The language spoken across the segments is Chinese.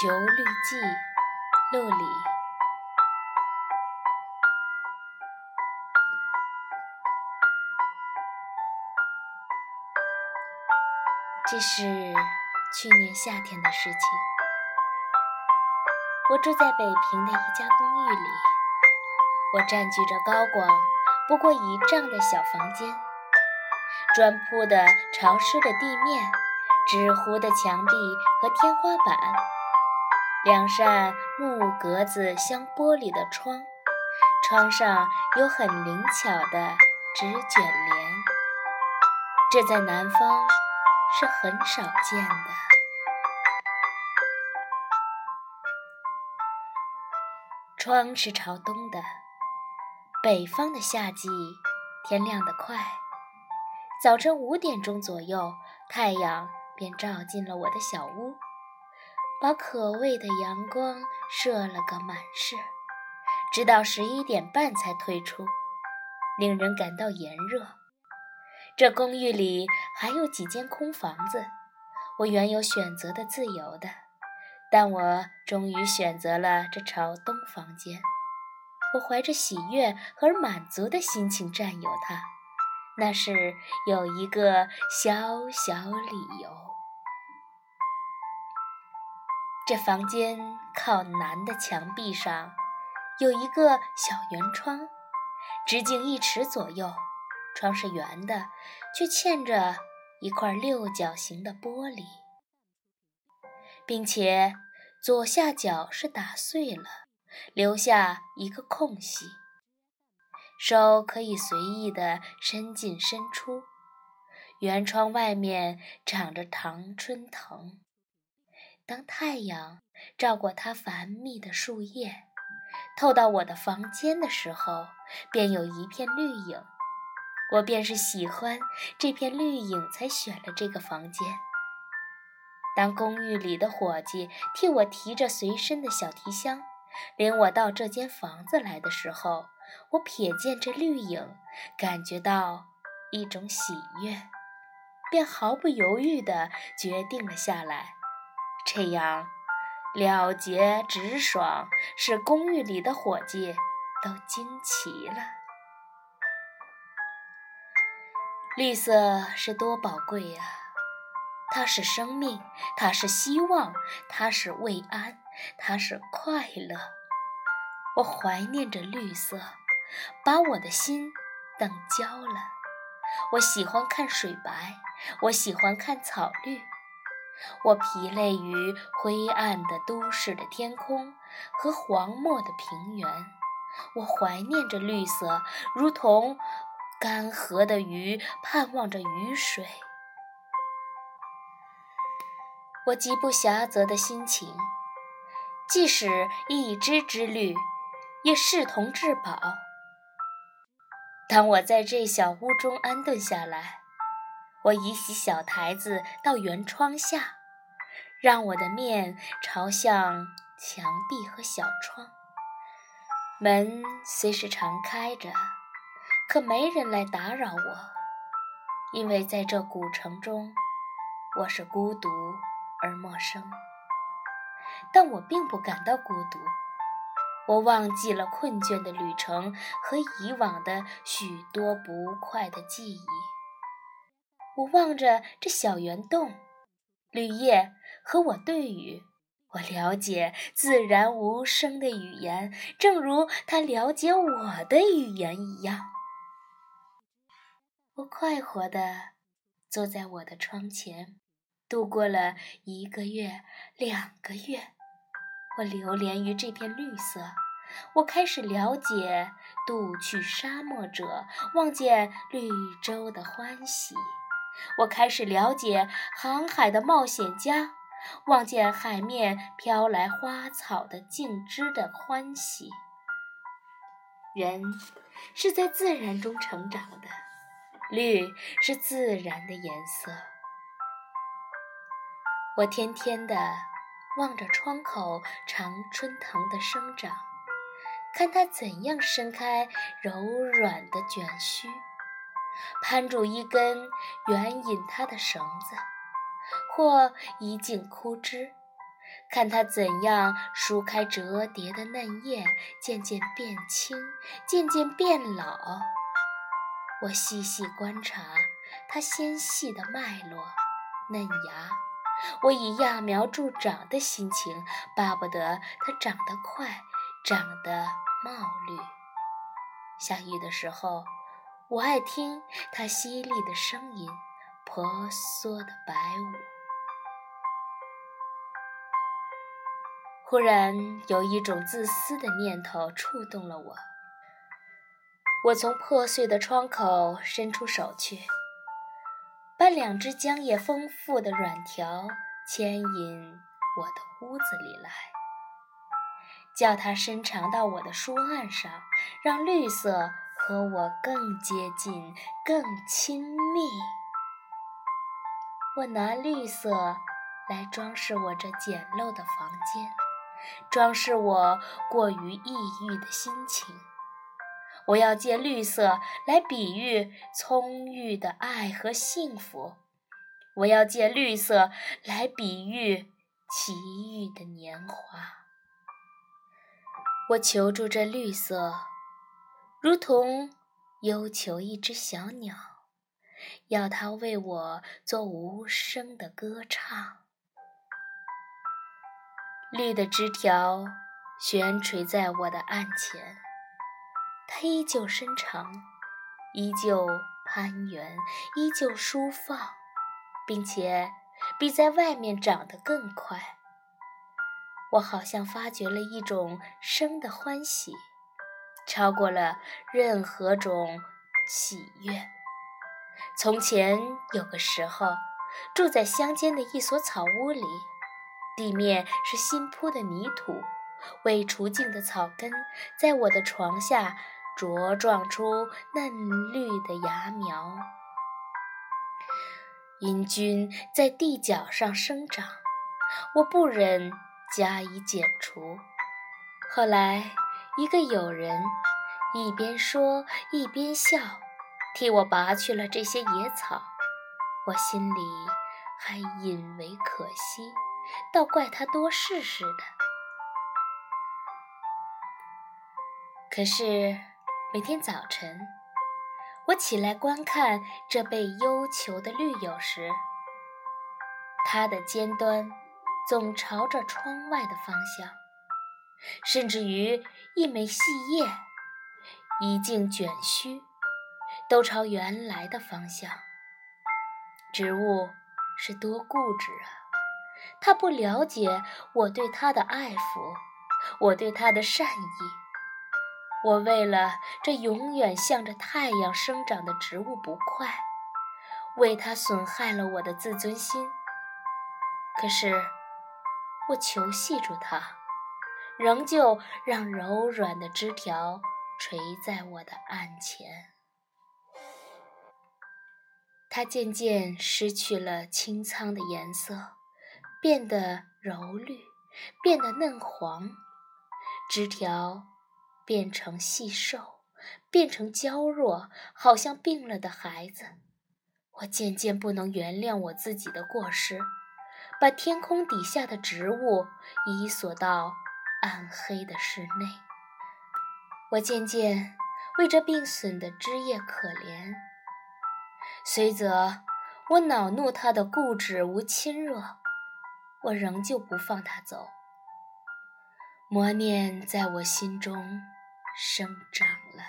求绿记，陆里。这是去年夏天的事情。我住在北平的一家公寓里，我占据着高广不过一丈的小房间，砖铺的潮湿的地面。纸糊的墙壁和天花板，两扇木格子镶玻璃的窗，窗上有很灵巧的纸卷帘，这在南方是很少见的。窗是朝东的，北方的夏季天亮得快，早晨五点钟左右，太阳。便照进了我的小屋，把可畏的阳光射了个满是，直到十一点半才退出，令人感到炎热。这公寓里还有几间空房子，我原有选择的自由的，但我终于选择了这朝东房间。我怀着喜悦和满足的心情占有它，那是有一个小小理由。这房间靠南的墙壁上有一个小圆窗，直径一尺左右。窗是圆的，却嵌着一块六角形的玻璃，并且左下角是打碎了，留下一个空隙，手可以随意地伸进伸出。圆窗外面长着常春藤。当太阳照过它繁密的树叶，透到我的房间的时候，便有一片绿影。我便是喜欢这片绿影，才选了这个房间。当公寓里的伙计替我提着随身的小提箱，领我到这间房子来的时候，我瞥见这绿影，感觉到一种喜悦，便毫不犹豫地决定了下来。这样了结直爽，使公寓里的伙计都惊奇了。绿色是多宝贵呀！它是生命，它是希望，它是慰安，它是快乐。我怀念着绿色，把我的心等焦了。我喜欢看水白，我喜欢看草绿。我疲累于灰暗的都市的天空和荒漠的平原，我怀念着绿色，如同干涸的鱼盼望着雨水。我极不狭泽的心情，即使一枝之绿，也视同至宝。当我在这小屋中安顿下来。我移起小台子到圆窗下，让我的面朝向墙壁和小窗。门虽是常开着，可没人来打扰我，因为在这古城中，我是孤独而陌生。但我并不感到孤独，我忘记了困倦的旅程和以往的许多不快的记忆。我望着这小圆洞，绿叶和我对语。我了解自然无声的语言，正如它了解我的语言一样。我快活地坐在我的窗前，度过了一个月、两个月。我流连于这片绿色，我开始了解渡去沙漠者望见绿洲的欢喜。我开始了解航海的冒险家望见海面飘来花草的静枝的欢喜。人是在自然中成长的，绿是自然的颜色。我天天的望着窗口常春藤的生长，看它怎样伸开柔软的卷须。攀住一根援引它的绳子，或一茎枯枝，看它怎样舒开折叠的嫩叶，渐渐变青，渐渐变老。我细细观察它纤细的脉络、嫩芽，我以揠苗助长的心情，巴不得它长得快，长得茂绿。下雨的时候，我爱听它淅沥的声音，婆娑的白舞。忽然有一种自私的念头触动了我，我从破碎的窗口伸出手去，把两只浆液丰富的软条牵引我的屋子里来。叫它伸长到我的书案上，让绿色和我更接近、更亲密。我拿绿色来装饰我这简陋的房间，装饰我过于抑郁的心情。我要借绿色来比喻葱郁的爱和幸福，我要借绿色来比喻奇遇的年华。我求助这绿色，如同忧求一只小鸟，要它为我做无声的歌唱。绿的枝条悬垂在我的案前，它依旧伸长，依旧攀援，依旧舒放，并且比在外面长得更快。我好像发觉了一种生的欢喜，超过了任何种喜悦。从前有个时候，住在乡间的一所草屋里，地面是新铺的泥土，未除净的草根在我的床下茁壮出嫩绿的芽苗，因菌在地角上生长，我不忍。加以剪除。后来，一个友人一边说一边笑，替我拔去了这些野草。我心里还引为可惜，倒怪他多事似的。可是每天早晨，我起来观看这被幽囚的绿友时，它的尖端。总朝着窗外的方向，甚至于一枚细叶、一茎卷须，都朝原来的方向。植物是多固执啊！它不了解我对它的爱抚，我对它的善意。我为了这永远向着太阳生长的植物不快，为它损害了我的自尊心。可是。我求系住它，仍旧让柔软的枝条垂在我的案前。它渐渐失去了青苍的颜色，变得柔绿，变得嫩黄，枝条变成细瘦，变成娇弱，好像病了的孩子。我渐渐不能原谅我自己的过失。把天空底下的植物移锁到暗黑的室内。我渐渐为这病损的枝叶可怜，虽则我恼怒它的固执无亲热，我仍旧不放它走。魔念在我心中生长了。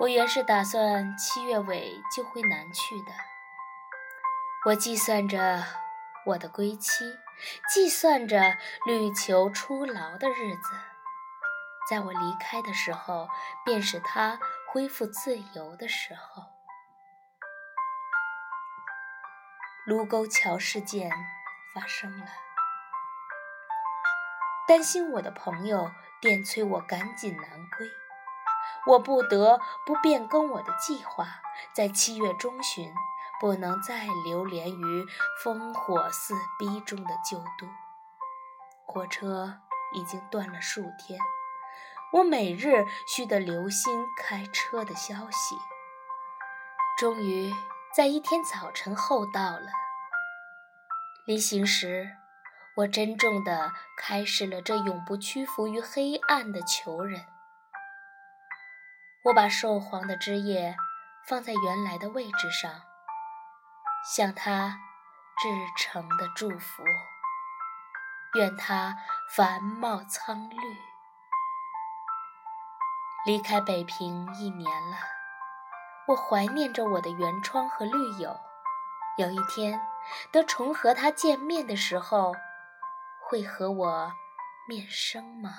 我原是打算七月尾就回南去的。我计算着我的归期，计算着旅求出牢的日子，在我离开的时候，便是他恢复自由的时候。卢沟桥事件发生了，担心我的朋友电催我赶紧南归，我不得不变更我的计划，在七月中旬。不能再流连于烽火似逼中的旧都。火车已经断了数天，我每日须得留心开车的消息。终于在一天早晨后到了，临行时，我珍重地开始了这永不屈服于黑暗的囚人。我把寿黄的枝叶放在原来的位置上，向他至诚的祝福，愿他繁茂苍绿。离开北平一年了，我怀念着我的原窗和绿友。有一天，得重和他见面的时候，会和我面生吗？